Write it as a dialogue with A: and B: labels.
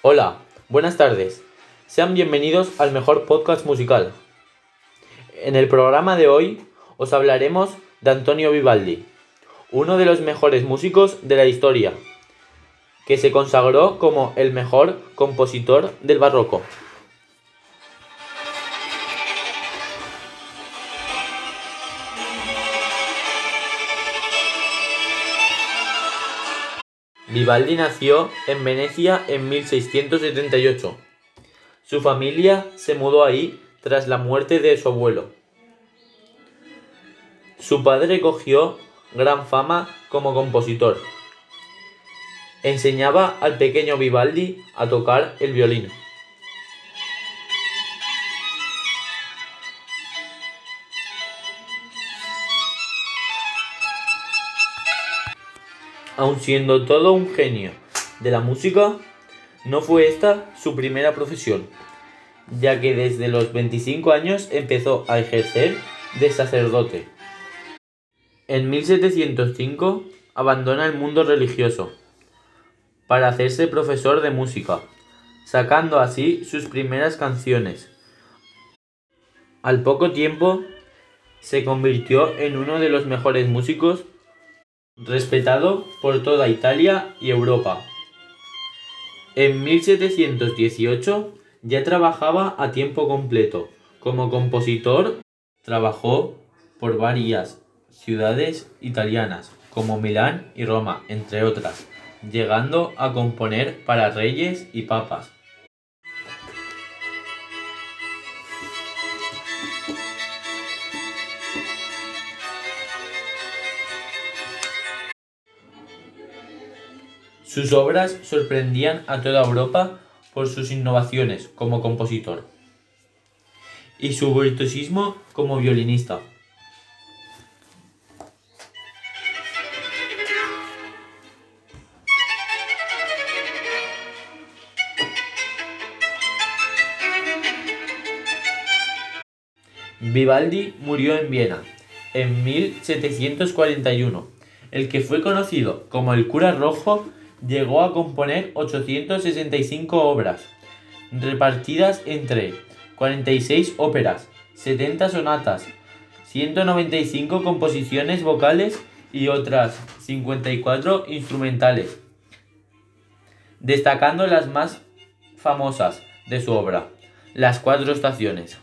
A: Hola, buenas tardes. Sean bienvenidos al mejor podcast musical. En el programa de hoy os hablaremos de Antonio Vivaldi, uno de los mejores músicos de la historia, que se consagró como el mejor compositor del barroco. Vivaldi nació en Venecia en 1678. Su familia se mudó ahí tras la muerte de su abuelo. Su padre cogió gran fama como compositor. Enseñaba al pequeño Vivaldi a tocar el violín. Aun siendo todo un genio de la música, no fue esta su primera profesión, ya que desde los 25 años empezó a ejercer de sacerdote. En 1705 abandona el mundo religioso para hacerse profesor de música, sacando así sus primeras canciones. Al poco tiempo se convirtió en uno de los mejores músicos respetado por toda Italia y Europa. En 1718 ya trabajaba a tiempo completo. Como compositor trabajó por varias ciudades italianas como Milán y Roma, entre otras, llegando a componer para reyes y papas. Sus obras sorprendían a toda Europa por sus innovaciones como compositor y su virtuosismo como violinista. Vivaldi murió en Viena en 1741. El que fue conocido como el cura rojo llegó a componer 865 obras, repartidas entre 46 óperas, 70 sonatas, 195 composiciones vocales y otras 54 instrumentales, destacando las más famosas de su obra, las cuatro estaciones.